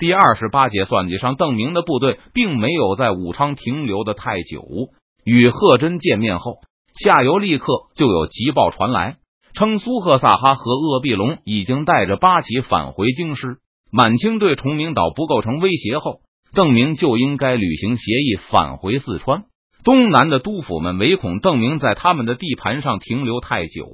第二十八节算计上，邓明的部队并没有在武昌停留的太久。与贺真见面后，下游立刻就有急报传来，称苏赫萨哈和鄂必龙已经带着八旗返回京师。满清对崇明岛不构成威胁后，邓明就应该履行协议返回四川。东南的督府们唯恐邓明在他们的地盘上停留太久，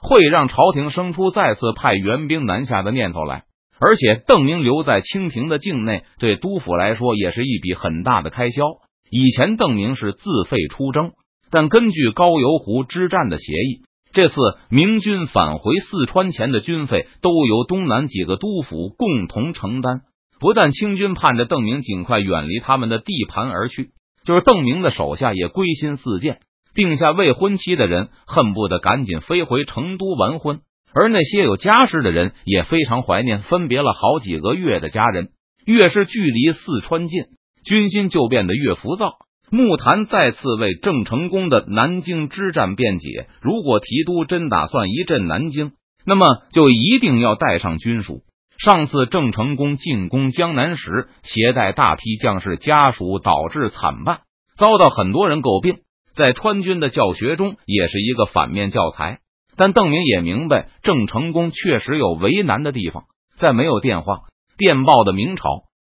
会让朝廷生出再次派援兵南下的念头来。而且，邓明留在清廷的境内，对督府来说也是一笔很大的开销。以前邓明是自费出征，但根据高邮湖之战的协议，这次明军返回四川前的军费都由东南几个督府共同承担。不但清军盼着邓明尽快远离他们的地盘而去，就是邓明的手下也归心似箭，定下未婚妻的人恨不得赶紧飞回成都完婚。而那些有家室的人也非常怀念分别了好几个月的家人，越是距离四川近，军心就变得越浮躁。木坛再次为郑成功的南京之战辩解：如果提督真打算一镇南京，那么就一定要带上军属。上次郑成功进攻江南时，携带大批将士家属，导致惨败，遭到很多人诟病，在川军的教学中也是一个反面教材。但邓明也明白，郑成功确实有为难的地方。在没有电话、电报的明朝，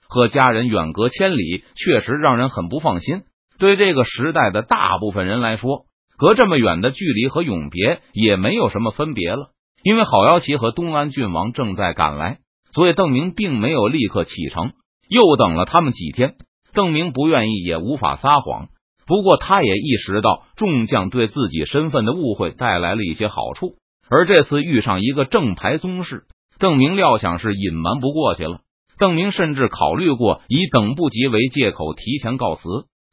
和家人远隔千里，确实让人很不放心。对这个时代的大部分人来说，隔这么远的距离和永别也没有什么分别了。因为郝瑶琪和东安郡王正在赶来，所以邓明并没有立刻启程，又等了他们几天。邓明不愿意，也无法撒谎。不过，他也意识到众将对自己身份的误会带来了一些好处，而这次遇上一个正牌宗室，邓明料想是隐瞒不过去了。邓明甚至考虑过以等不及为借口提前告辞。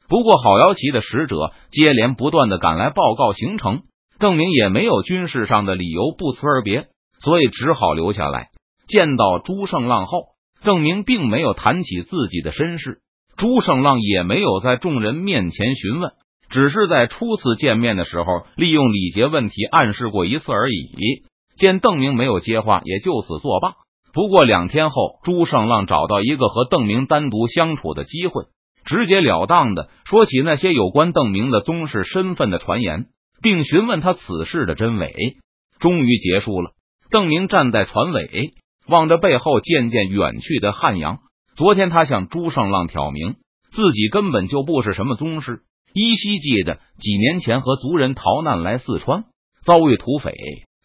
不过，郝瑶琪的使者接连不断的赶来报告行程，邓明也没有军事上的理由不辞而别，所以只好留下来。见到朱胜浪后，邓明并没有谈起自己的身世。朱胜浪也没有在众人面前询问，只是在初次见面的时候利用礼节问题暗示过一次而已。见邓明没有接话，也就此作罢。不过两天后，朱胜浪找到一个和邓明单独相处的机会，直截了当的说起那些有关邓明的宗室身份的传言，并询问他此事的真伪。终于结束了。邓明站在船尾，望着背后渐渐远去的汉阳。昨天他向朱胜浪挑明，自己根本就不是什么宗师，依稀记得几年前和族人逃难来四川，遭遇土匪，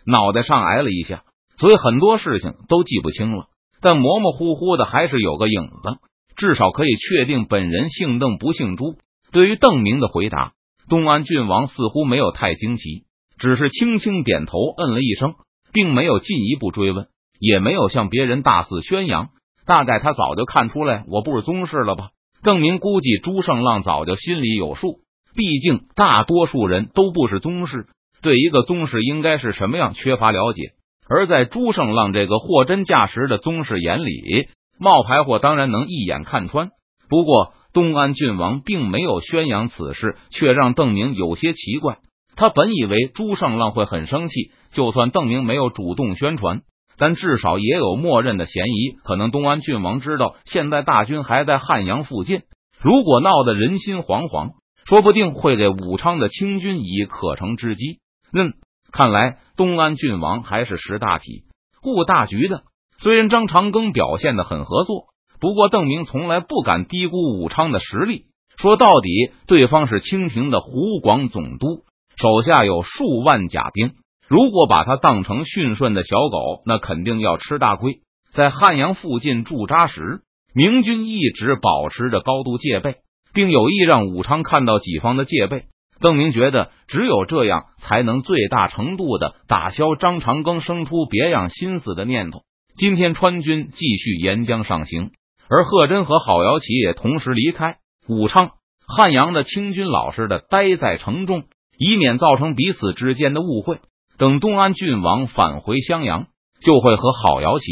脑袋上挨了一下，所以很多事情都记不清了。但模模糊糊的还是有个影子，至少可以确定本人姓邓不姓朱。对于邓明的回答，东安郡王似乎没有太惊奇，只是轻轻点头，嗯了一声，并没有进一步追问，也没有向别人大肆宣扬。大概他早就看出来我不是宗室了吧？邓明估计朱胜浪早就心里有数，毕竟大多数人都不是宗室，对一个宗室应该是什么样缺乏了解。而在朱胜浪这个货真价实的宗室眼里，冒牌货当然能一眼看穿。不过东安郡王并没有宣扬此事，却让邓明有些奇怪。他本以为朱胜浪会很生气，就算邓明没有主动宣传。但至少也有默认的嫌疑，可能东安郡王知道现在大军还在汉阳附近，如果闹得人心惶惶，说不定会给武昌的清军以可乘之机。嗯，看来东安郡王还是识大体、顾大局的。虽然张长庚表现的很合作，不过邓明从来不敢低估武昌的实力。说到底，对方是清廷的湖广总督，手下有数万甲兵。如果把他当成驯顺的小狗，那肯定要吃大亏。在汉阳附近驻扎时，明军一直保持着高度戒备，并有意让武昌看到己方的戒备。邓明觉得，只有这样才能最大程度的打消张长庚生出别样心思的念头。今天川军继续沿江上行，而贺真和郝瑶琪也同时离开武昌。汉阳的清军老实的待在城中，以免造成彼此之间的误会。等东安郡王返回襄阳，就会和郝瑶琪、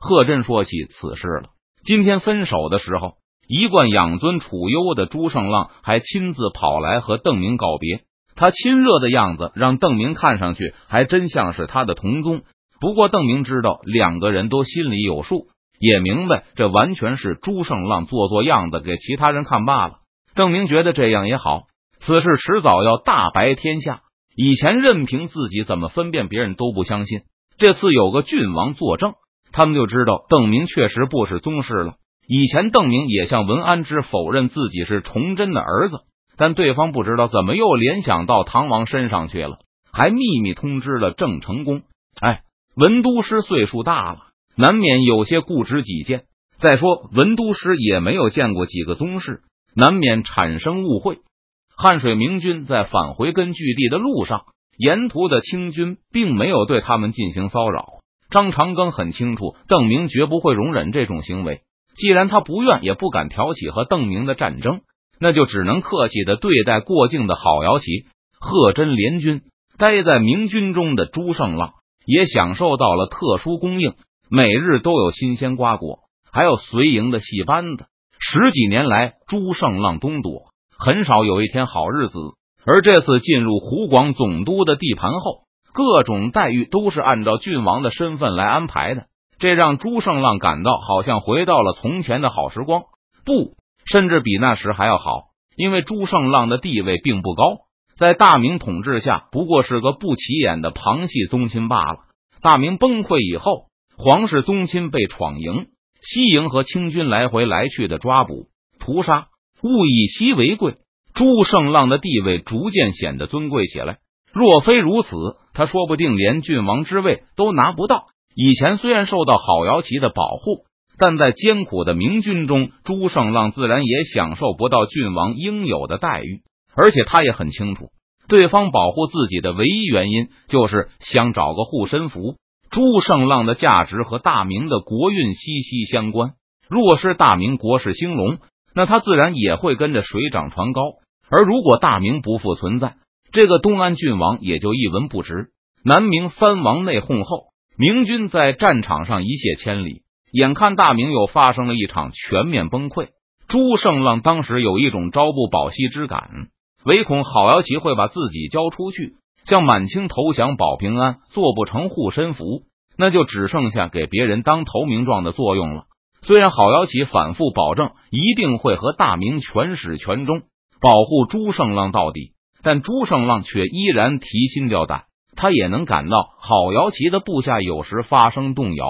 贺震说起此事了。今天分手的时候，一贯养尊处优的朱胜浪还亲自跑来和邓明告别。他亲热的样子让邓明看上去还真像是他的同宗。不过邓明知道两个人都心里有数，也明白这完全是朱胜浪做做样子给其他人看罢了。邓明觉得这样也好，此事迟早要大白天下。以前任凭自己怎么分辨，别人都不相信。这次有个郡王作证，他们就知道邓明确实不是宗室了。以前邓明也向文安之否认自己是崇祯的儿子，但对方不知道怎么又联想到唐王身上去了，还秘密通知了郑成功。哎，文都师岁数大了，难免有些固执己见。再说文都师也没有见过几个宗室，难免产生误会。汉水明军在返回根据地的路上，沿途的清军并没有对他们进行骚扰。张长庚很清楚，邓明绝不会容忍这种行为。既然他不愿也不敢挑起和邓明的战争，那就只能客气的对待过境的郝瑶旗、贺真联军。待在明军中的朱胜浪也享受到了特殊供应，每日都有新鲜瓜果，还有随营的戏班子。十几年来，朱胜浪东躲。很少有一天好日子，而这次进入湖广总督的地盘后，各种待遇都是按照郡王的身份来安排的，这让朱胜浪感到好像回到了从前的好时光，不，甚至比那时还要好。因为朱胜浪的地位并不高，在大明统治下不过是个不起眼的旁系宗亲罢了。大明崩溃以后，皇室宗亲被闯营、西营和清军来回来去的抓捕、屠杀。物以稀为贵，朱胜浪的地位逐渐显得尊贵起来。若非如此，他说不定连郡王之位都拿不到。以前虽然受到郝瑶琪的保护，但在艰苦的明军中，朱胜浪自然也享受不到郡王应有的待遇。而且他也很清楚，对方保护自己的唯一原因就是想找个护身符。朱胜浪的价值和大明的国运息息相关。若是大明国势兴隆，那他自然也会跟着水涨船高，而如果大明不复存在，这个东安郡王也就一文不值。南明藩王内讧后，明军在战场上一泻千里，眼看大明又发生了一场全面崩溃。朱胜浪当时有一种朝不保夕之感，唯恐郝瑶旗会把自己交出去，向满清投降保平安，做不成护身符，那就只剩下给别人当投名状的作用了。虽然郝瑶琪反复保证一定会和大明全始全终，保护朱胜浪到底，但朱胜浪却依然提心吊胆。他也能感到郝瑶琪的部下有时发生动摇，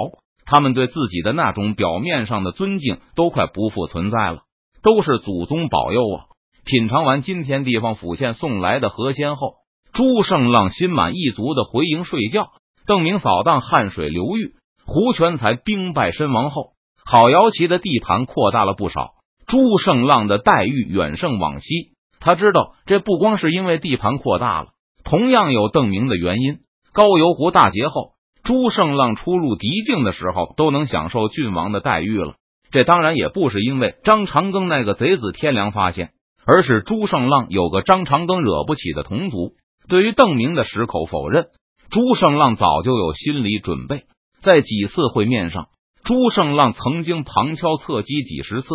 他们对自己的那种表面上的尊敬都快不复存在了。都是祖宗保佑啊！品尝完今天地方府县送来的河鲜后，朱胜浪心满意足的回营睡觉。邓明扫荡汉水流域，胡全才兵败身亡后。郝瑶琪的地盘扩大了不少，朱胜浪的待遇远胜往昔。他知道这不光是因为地盘扩大了，同样有邓明的原因。高邮湖大捷后，朱胜浪出入敌境的时候都能享受郡王的待遇了。这当然也不是因为张长庚那个贼子天良发现，而是朱胜浪有个张长庚惹不起的同族。对于邓明的矢口否认，朱胜浪早就有心理准备。在几次会面上。朱胜浪曾经旁敲侧击几十次，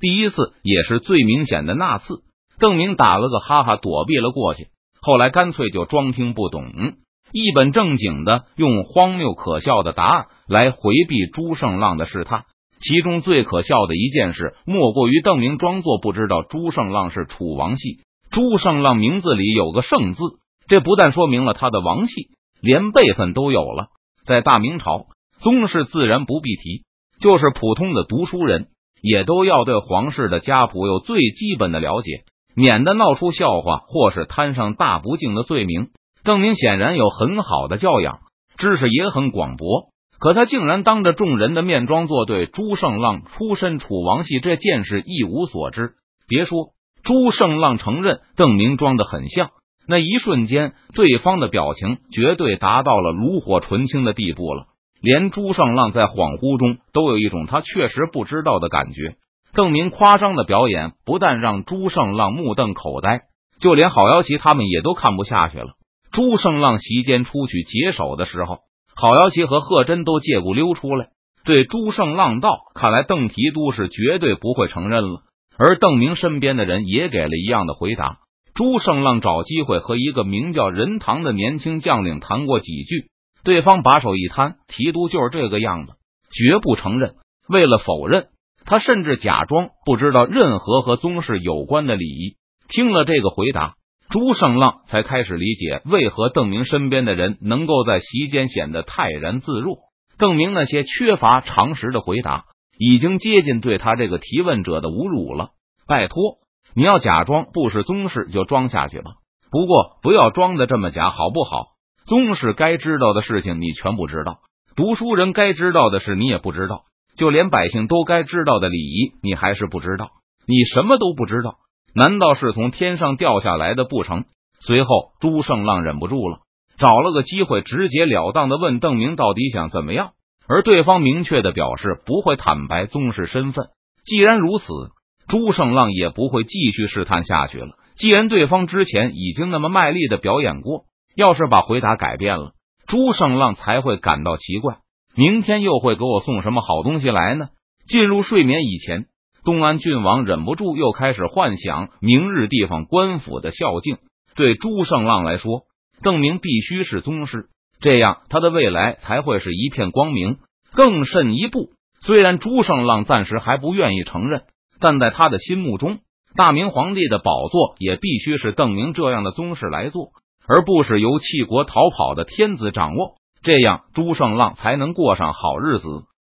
第一次也是最明显的那次，邓明打了个哈哈，躲避了过去。后来干脆就装听不懂，一本正经的用荒谬可笑的答案来回避朱胜浪的试探。其中最可笑的一件事，莫过于邓明装作不知道朱胜浪是楚王系。朱胜浪名字里有个“胜”字，这不但说明了他的王系，连辈分都有了。在大明朝。宗室自然不必提，就是普通的读书人，也都要对皇室的家谱有最基本的了解，免得闹出笑话或是摊上大不敬的罪名。邓明显然有很好的教养，知识也很广博，可他竟然当着众人的面装作对朱胜浪出身楚王系这件事一无所知。别说朱胜浪承认邓明装的很像，那一瞬间，对方的表情绝对达到了炉火纯青的地步了。连朱胜浪在恍惚中都有一种他确实不知道的感觉。邓明夸张的表演不但让朱胜浪目瞪口呆，就连郝瑶琪他们也都看不下去了。朱胜浪席间出去解手的时候，郝瑶琪和贺真都借故溜出来，对朱胜浪道：“看来邓提督是绝对不会承认了。”而邓明身边的人也给了一样的回答。朱胜浪找机会和一个名叫任堂的年轻将领谈过几句。对方把手一摊，提督就是这个样子，绝不承认。为了否认，他甚至假装不知道任何和宗室有关的礼仪。听了这个回答，朱胜浪才开始理解为何邓明身边的人能够在席间显得泰然自若。邓明那些缺乏常识的回答，已经接近对他这个提问者的侮辱了。拜托，你要假装不是宗室就装下去吧。不过不要装的这么假，好不好？宗室该知道的事情你全不知道，读书人该知道的事你也不知道，就连百姓都该知道的礼仪你还是不知道，你什么都不知道？难道是从天上掉下来的不成？随后朱胜浪忍不住了，找了个机会直截了当的问邓明到底想怎么样，而对方明确的表示不会坦白宗室身份。既然如此，朱胜浪也不会继续试探下去了。既然对方之前已经那么卖力的表演过。要是把回答改变了，朱胜浪才会感到奇怪。明天又会给我送什么好东西来呢？进入睡眠以前，东安郡王忍不住又开始幻想明日地方官府的孝敬。对朱胜浪来说，邓明必须是宗室，这样他的未来才会是一片光明。更甚一步，虽然朱胜浪暂时还不愿意承认，但在他的心目中，大明皇帝的宝座也必须是邓明这样的宗室来做。而不是由弃国逃跑的天子掌握，这样朱胜浪才能过上好日子。